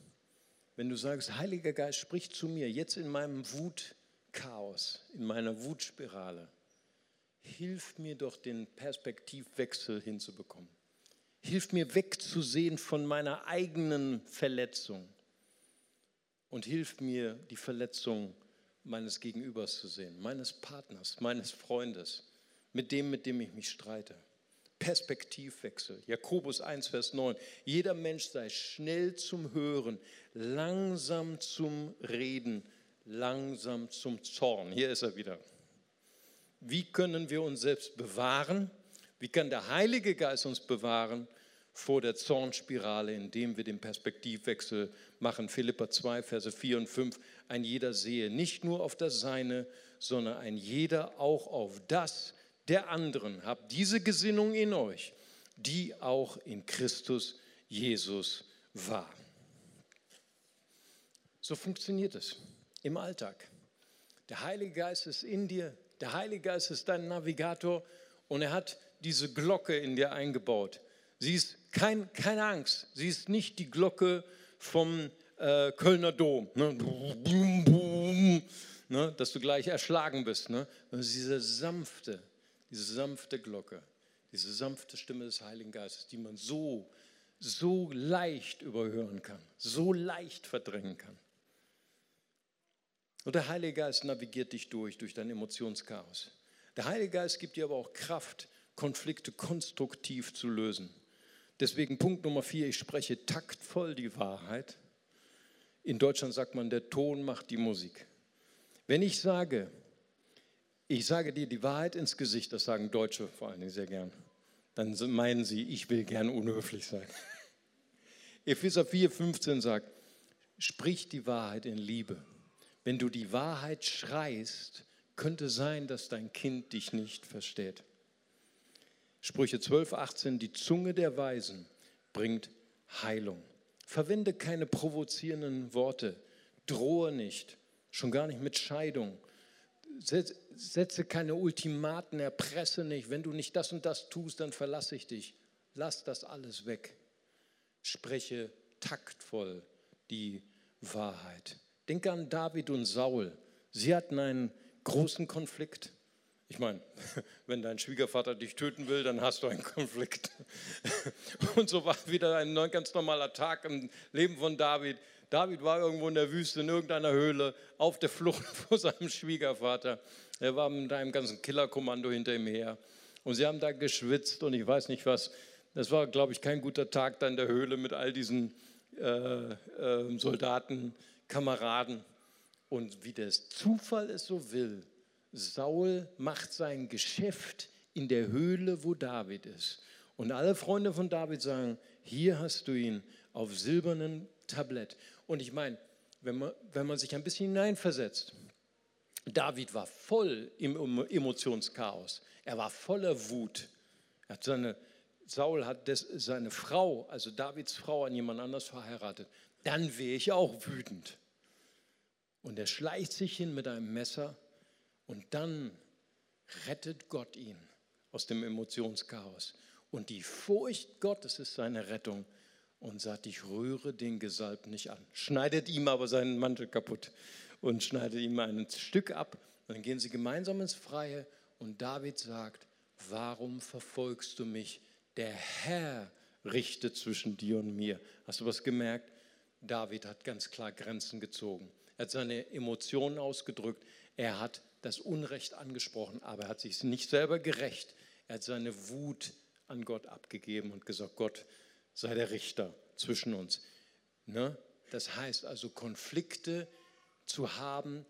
wenn du sagst, Heiliger Geist, sprich zu mir jetzt in meinem Wutchaos, in meiner Wutspirale, hilf mir doch den Perspektivwechsel hinzubekommen. Hilf mir wegzusehen von meiner eigenen Verletzung und hilf mir, die Verletzung meines Gegenübers zu sehen, meines Partners, meines Freundes mit dem, mit dem ich mich streite. Perspektivwechsel. Jakobus 1, Vers 9. Jeder Mensch sei schnell zum Hören, langsam zum Reden, langsam zum Zorn. Hier ist er wieder. Wie können wir uns selbst bewahren? Wie kann der Heilige Geist uns bewahren vor der Zornspirale, indem wir den Perspektivwechsel machen? Philippa 2, Verse 4 und 5. Ein jeder sehe nicht nur auf das Seine, sondern ein jeder auch auf das, der anderen. Habt diese Gesinnung in euch, die auch in Christus Jesus war. So funktioniert es im Alltag. Der Heilige Geist ist in dir, der Heilige Geist ist dein Navigator und er hat diese Glocke in dir eingebaut. Sie ist kein, keine Angst, sie ist nicht die Glocke vom äh, Kölner Dom, ne? Boom, boom, ne? dass du gleich erschlagen bist. Ne? Das sanfte, diese sanfte Glocke, diese sanfte Stimme des Heiligen Geistes, die man so, so leicht überhören kann, so leicht verdrängen kann. Und der Heilige Geist navigiert dich durch, durch dein Emotionschaos. Der Heilige Geist gibt dir aber auch Kraft, Konflikte konstruktiv zu lösen. Deswegen Punkt Nummer vier, ich spreche taktvoll die Wahrheit. In Deutschland sagt man, der Ton macht die Musik. Wenn ich sage, ich sage dir die Wahrheit ins Gesicht, das sagen Deutsche vor allen Dingen sehr gern. Dann meinen sie, ich will gern unhöflich sein. (laughs) Epheser 4,15 sagt, sprich die Wahrheit in Liebe. Wenn du die Wahrheit schreist, könnte sein, dass dein Kind dich nicht versteht. Sprüche 12, 18, die Zunge der Weisen bringt Heilung. Verwende keine provozierenden Worte, drohe nicht, schon gar nicht mit Scheidung setze keine Ultimaten, erpresse nicht. Wenn du nicht das und das tust, dann verlasse ich dich. lass das alles weg. Spreche taktvoll die Wahrheit. Denke an David und Saul. Sie hatten einen großen Konflikt. Ich meine, (laughs) wenn dein Schwiegervater dich töten will, dann hast du einen Konflikt. (laughs) Und so war wieder ein ganz normaler Tag im Leben von David. David war irgendwo in der Wüste, in irgendeiner Höhle, auf der Flucht (laughs) vor seinem Schwiegervater. Er war mit einem ganzen Killerkommando hinter ihm her. Und sie haben da geschwitzt und ich weiß nicht was. Das war, glaube ich, kein guter Tag da in der Höhle mit all diesen äh, äh, Soldaten, Kameraden. Und wie das Zufall es so will, Saul macht sein Geschäft in der Höhle, wo David ist. Und alle Freunde von David sagen, hier hast du ihn auf silbernen Tablett. Und ich meine, wenn man, wenn man sich ein bisschen hineinversetzt, David war voll im Emotionschaos. Er war voller Wut. Hat seine, Saul hat des, seine Frau, also Davids Frau, an jemand anders verheiratet. Dann wäre ich auch wütend. Und er schleicht sich hin mit einem Messer und dann rettet Gott ihn aus dem Emotionschaos. Und die Furcht Gottes ist seine Rettung und sagt, ich rühre den Gesalb nicht an. Schneidet ihm aber seinen Mantel kaputt und schneidet ihm ein Stück ab. Dann gehen sie gemeinsam ins Freie und David sagt, warum verfolgst du mich? Der Herr richtet zwischen dir und mir. Hast du was gemerkt? David hat ganz klar Grenzen gezogen. Er hat seine Emotionen ausgedrückt. Er hat das Unrecht angesprochen, aber er hat sich nicht selber gerecht. Er hat seine Wut an Gott abgegeben und gesagt, Gott sei der Richter zwischen uns. Ne? Das heißt also, Konflikte zu haben,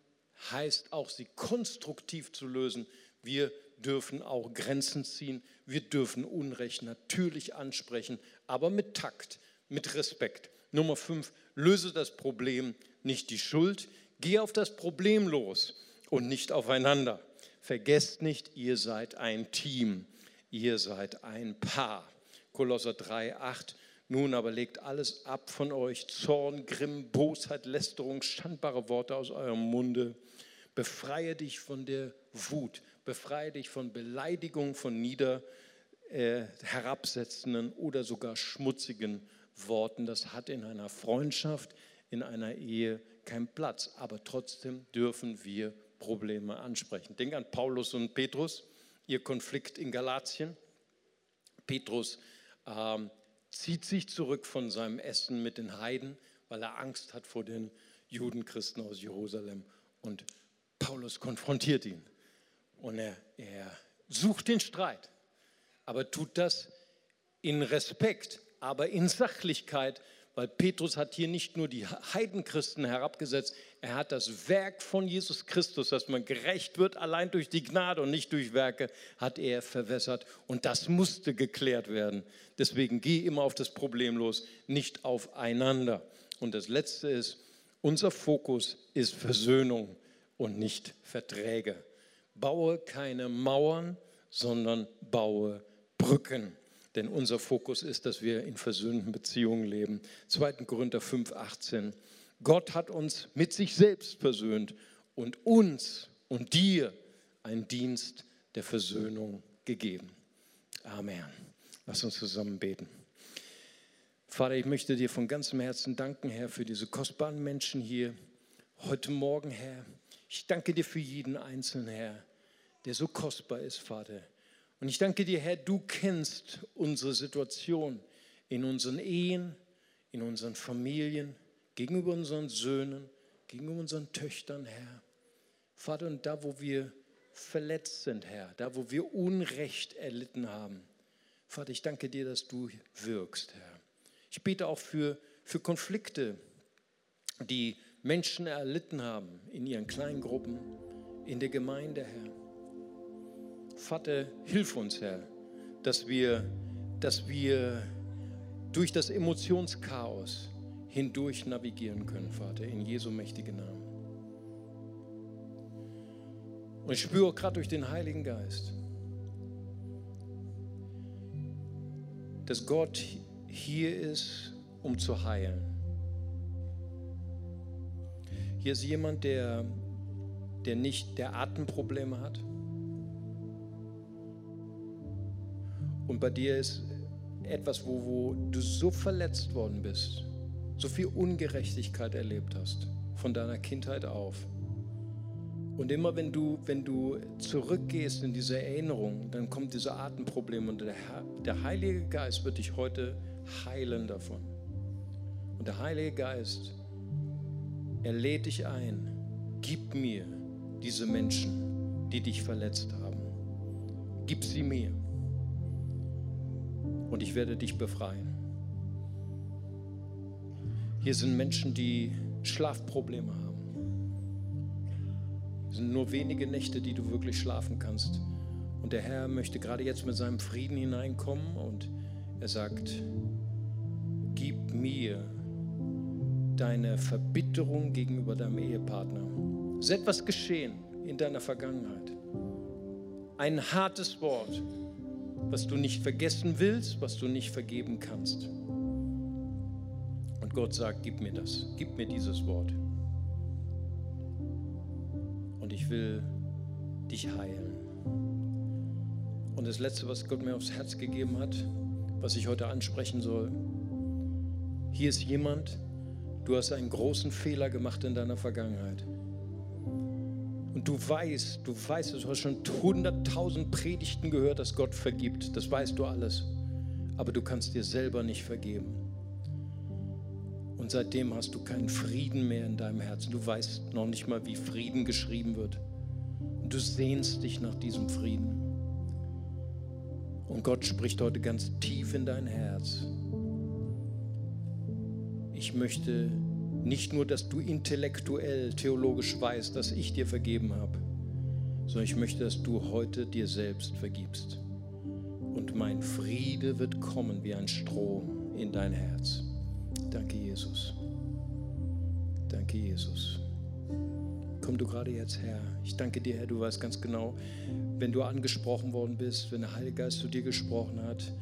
heißt auch, sie konstruktiv zu lösen. Wir dürfen auch Grenzen ziehen, wir dürfen Unrecht natürlich ansprechen, aber mit Takt, mit Respekt. Nummer fünf, löse das Problem, nicht die Schuld. Geh auf das Problem los und nicht aufeinander. Vergesst nicht, ihr seid ein Team, ihr seid ein Paar. Kolosser 3, 8. Nun aber legt alles ab von euch, Zorn, Grimm, Bosheit, Lästerung, schandbare Worte aus eurem Munde. Befreie dich von der Wut, befreie dich von Beleidigung, von nieder, äh, herabsetzenden oder sogar schmutzigen Worten. Das hat in einer Freundschaft, in einer Ehe keinen Platz. Aber trotzdem dürfen wir Probleme ansprechen. Denk an Paulus und Petrus, ihr Konflikt in Galatien. Petrus ähm, zieht sich zurück von seinem Essen mit den Heiden, weil er Angst hat vor den Judenchristen aus Jerusalem. Und Paulus konfrontiert ihn. Und er, er sucht den Streit, aber tut das in Respekt, aber in Sachlichkeit, weil Petrus hat hier nicht nur die Heidenchristen herabgesetzt, er hat das Werk von Jesus Christus, dass man gerecht wird allein durch die Gnade und nicht durch Werke, hat er verwässert. Und das musste geklärt werden. Deswegen geh immer auf das Problem los, nicht aufeinander. Und das Letzte ist, unser Fokus ist Versöhnung und nicht Verträge. Baue keine Mauern, sondern baue Brücken denn unser Fokus ist, dass wir in versöhnten Beziehungen leben. 2. Korinther 5, 18. Gott hat uns mit sich selbst versöhnt und uns und dir einen Dienst der Versöhnung gegeben. Amen. Lass uns zusammen beten. Vater, ich möchte dir von ganzem Herzen danken, Herr, für diese kostbaren Menschen hier heute Morgen, Herr. Ich danke dir für jeden Einzelnen, Herr, der so kostbar ist, Vater. Und ich danke dir, Herr, du kennst unsere Situation in unseren Ehen, in unseren Familien, gegenüber unseren Söhnen, gegenüber unseren Töchtern, Herr. Vater, und da, wo wir verletzt sind, Herr, da, wo wir Unrecht erlitten haben, Vater, ich danke dir, dass du wirkst, Herr. Ich bete auch für, für Konflikte, die Menschen erlitten haben in ihren kleinen Gruppen, in der Gemeinde, Herr. Vater, hilf uns, Herr, dass wir, dass wir durch das Emotionschaos hindurch navigieren können, Vater, in Jesu mächtigen Namen. Und ich spüre gerade durch den Heiligen Geist, dass Gott hier ist, um zu heilen. Hier ist jemand, der, der nicht der Atemprobleme hat, Und bei dir ist etwas, wo, wo du so verletzt worden bist, so viel Ungerechtigkeit erlebt hast, von deiner Kindheit auf. Und immer wenn du, wenn du zurückgehst in diese Erinnerung, dann kommt diese Atemproblem und der, der Heilige Geist wird dich heute heilen davon. Und der Heilige Geist, er lädt dich ein, gib mir diese Menschen, die dich verletzt haben. Gib sie mir. Und ich werde dich befreien. Hier sind Menschen, die Schlafprobleme haben. Es sind nur wenige Nächte, die du wirklich schlafen kannst. Und der Herr möchte gerade jetzt mit seinem Frieden hineinkommen und er sagt, gib mir deine Verbitterung gegenüber deinem Ehepartner. Es ist etwas geschehen in deiner Vergangenheit. Ein hartes Wort, was du nicht vergessen willst, was du nicht vergeben kannst. Und Gott sagt, gib mir das, gib mir dieses Wort ich will dich heilen. Und das Letzte, was Gott mir aufs Herz gegeben hat, was ich heute ansprechen soll, hier ist jemand, du hast einen großen Fehler gemacht in deiner Vergangenheit. Und du weißt, du weißt, du hast schon hunderttausend Predigten gehört, dass Gott vergibt. Das weißt du alles. Aber du kannst dir selber nicht vergeben. Und seitdem hast du keinen Frieden mehr in deinem Herzen. Du weißt noch nicht mal, wie Frieden geschrieben wird. Und du sehnst dich nach diesem Frieden. Und Gott spricht heute ganz tief in dein Herz. Ich möchte nicht nur, dass du intellektuell, theologisch weißt, dass ich dir vergeben habe, sondern ich möchte, dass du heute dir selbst vergibst. Und mein Friede wird kommen wie ein Strom in dein Herz. Danke, Jesus. Danke, Jesus. Komm du gerade jetzt her. Ich danke dir, Herr, du weißt ganz genau, wenn du angesprochen worden bist, wenn der Heilige Geist zu dir gesprochen hat.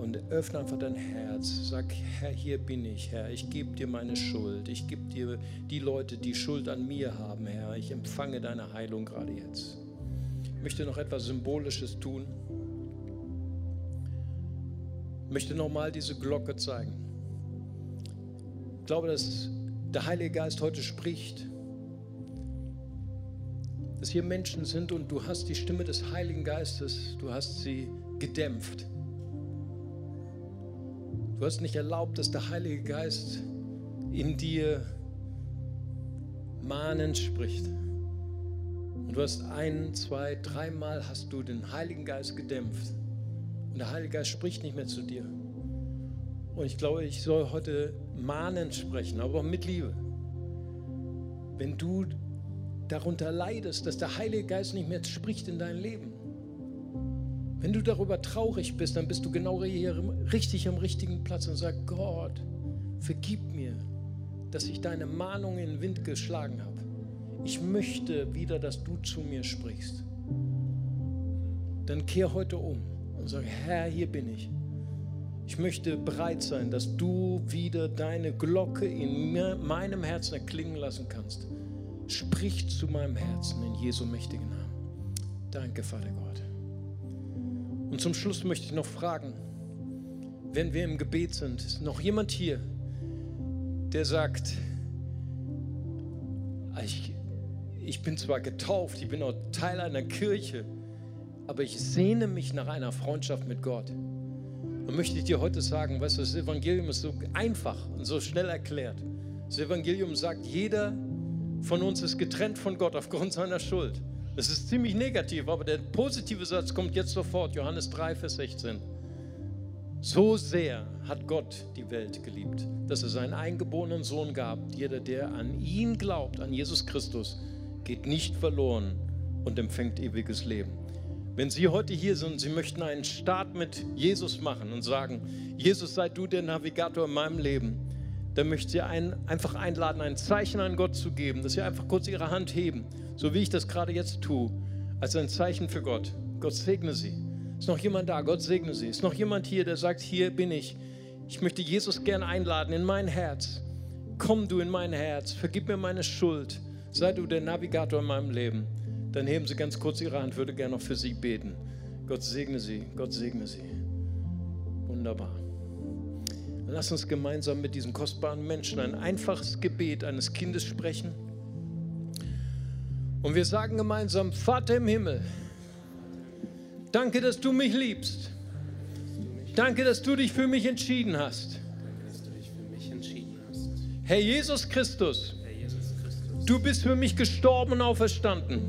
Und öffne einfach dein Herz. Sag, Herr, hier bin ich, Herr. Ich gebe dir meine Schuld. Ich gebe dir die Leute, die Schuld an mir haben, Herr. Ich empfange deine Heilung gerade jetzt. Ich möchte noch etwas Symbolisches tun. Ich möchte nochmal diese Glocke zeigen glaube, dass der Heilige Geist heute spricht. Dass hier Menschen sind und du hast die Stimme des Heiligen Geistes, du hast sie gedämpft. Du hast nicht erlaubt, dass der Heilige Geist in dir mahnend spricht. Und du hast ein, zwei, dreimal hast du den Heiligen Geist gedämpft. Und der Heilige Geist spricht nicht mehr zu dir. Und ich glaube, ich soll heute mahnend sprechen, aber auch mit Liebe. Wenn du darunter leidest, dass der Heilige Geist nicht mehr spricht in dein Leben, wenn du darüber traurig bist, dann bist du genau hier richtig am richtigen Platz und sagst, Gott, vergib mir, dass ich deine Mahnung in den Wind geschlagen habe. Ich möchte wieder, dass du zu mir sprichst. Dann kehr heute um und sag, Herr, hier bin ich. Ich möchte bereit sein, dass du wieder deine Glocke in meinem Herzen erklingen lassen kannst. Sprich zu meinem Herzen in Jesu mächtigen Namen. Danke, Vater Gott. Und zum Schluss möchte ich noch fragen, wenn wir im Gebet sind, ist noch jemand hier, der sagt, ich, ich bin zwar getauft, ich bin auch Teil einer Kirche, aber ich sehne mich nach einer Freundschaft mit Gott. Und möchte ich dir heute sagen, weißt du, das Evangelium ist so einfach und so schnell erklärt. Das Evangelium sagt, jeder von uns ist getrennt von Gott aufgrund seiner Schuld. Das ist ziemlich negativ, aber der positive Satz kommt jetzt sofort, Johannes 3, Vers 16. So sehr hat Gott die Welt geliebt, dass er seinen eingeborenen Sohn gab. Jeder, der an ihn glaubt, an Jesus Christus, geht nicht verloren und empfängt ewiges Leben. Wenn Sie heute hier sind Sie möchten einen Start mit Jesus machen und sagen, Jesus, sei du der Navigator in meinem Leben, dann möchte ich Sie ein, einfach einladen, ein Zeichen an Gott zu geben, dass Sie einfach kurz Ihre Hand heben, so wie ich das gerade jetzt tue, als ein Zeichen für Gott. Gott segne Sie. Ist noch jemand da? Gott segne Sie. Ist noch jemand hier, der sagt, hier bin ich. Ich möchte Jesus gern einladen in mein Herz. Komm du in mein Herz, vergib mir meine Schuld. Sei du der Navigator in meinem Leben dann heben Sie ganz kurz Ihre Hand, würde gerne noch für Sie beten. Gott segne Sie, Gott segne Sie. Wunderbar. Lass uns gemeinsam mit diesem kostbaren Menschen ein einfaches Gebet eines Kindes sprechen. Und wir sagen gemeinsam, Vater im Himmel, danke, dass du mich liebst. Danke, dass du dich für mich entschieden hast. Herr Jesus Christus, du bist für mich gestorben und auferstanden.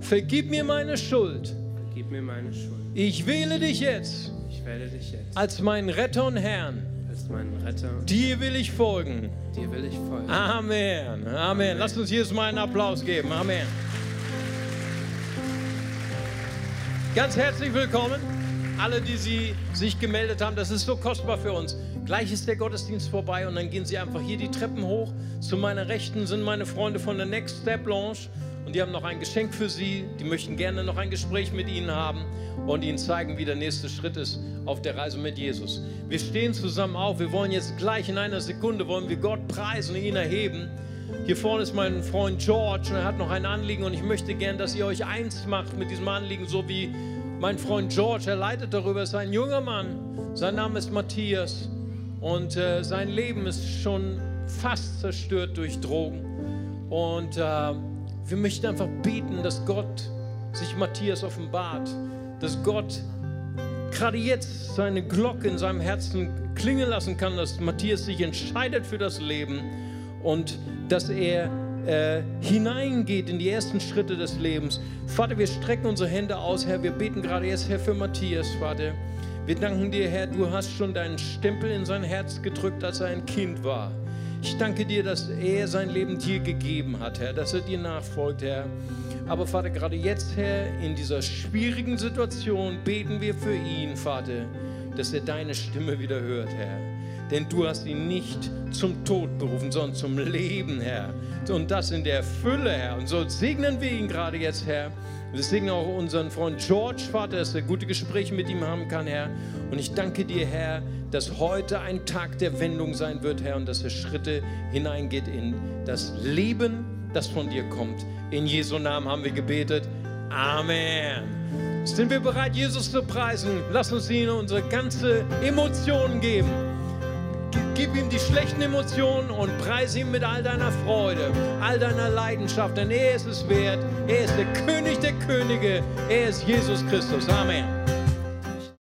Vergib mir meine Schuld. Ich wähle dich jetzt Wähle dich jetzt als meinen Retter und Herrn. als meinen Retter. Dir will ich folgen. Dir will ich folgen. Amen. Amen. Lass uns Jesus mal einen Applaus geben. Amen. Ganz herzlich willkommen. Alle, die Sie sich gemeldet haben, das ist so kostbar für uns. Gleich ist der Gottesdienst vorbei und dann gehen Sie einfach hier die Treppen hoch. Zu meiner Rechten sind meine Freunde von der Next Step Lounge und die haben noch ein Geschenk für Sie. Die möchten gerne noch ein Gespräch mit Ihnen haben und Ihnen zeigen, wie der nächste Schritt ist auf der Reise mit Jesus. Wir stehen zusammen auf. Wir wollen jetzt gleich in einer Sekunde wollen wir Gott preisen und ihn erheben. Hier vorne ist mein Freund George und er hat noch ein Anliegen und ich möchte gern, dass ihr euch eins macht mit diesem Anliegen, so wie mein Freund George. Er leitet darüber, ist ein junger Mann. Sein Name ist Matthias und äh, sein Leben ist schon fast zerstört durch Drogen. Und äh, wir möchten einfach beten, dass Gott sich Matthias offenbart, dass Gott gerade jetzt seine Glocke in seinem Herzen klingen lassen kann, dass Matthias sich entscheidet für das Leben und dass er äh, hineingeht in die ersten Schritte des Lebens. Vater, wir strecken unsere Hände aus, Herr. Wir beten gerade jetzt, Herr, für Matthias, Vater. Wir danken dir, Herr, du hast schon deinen Stempel in sein Herz gedrückt, als er ein Kind war. Ich danke dir, dass er sein Leben dir gegeben hat, Herr, dass er dir nachfolgt, Herr. Aber Vater, gerade jetzt, Herr, in dieser schwierigen Situation beten wir für ihn, Vater, dass er deine Stimme wieder hört, Herr. Denn du hast ihn nicht zum Tod berufen, sondern zum Leben, Herr. Und das in der Fülle, Herr. Und so segnen wir ihn gerade jetzt, Herr. Wir segnen auch unseren Freund George, Vater, dass er gute Gespräche mit ihm haben kann, Herr. Und ich danke dir, Herr, dass heute ein Tag der Wendung sein wird, Herr, und dass er Schritte hineingeht in das Leben, das von dir kommt. In Jesu Namen haben wir gebetet. Amen. Sind wir bereit, Jesus zu preisen? Lass uns ihm unsere ganze Emotionen geben. Gib ihm die schlechten Emotionen und preise ihn mit all deiner Freude, all deiner Leidenschaft, denn er ist es wert. Er ist der König der Könige. Er ist Jesus Christus. Amen.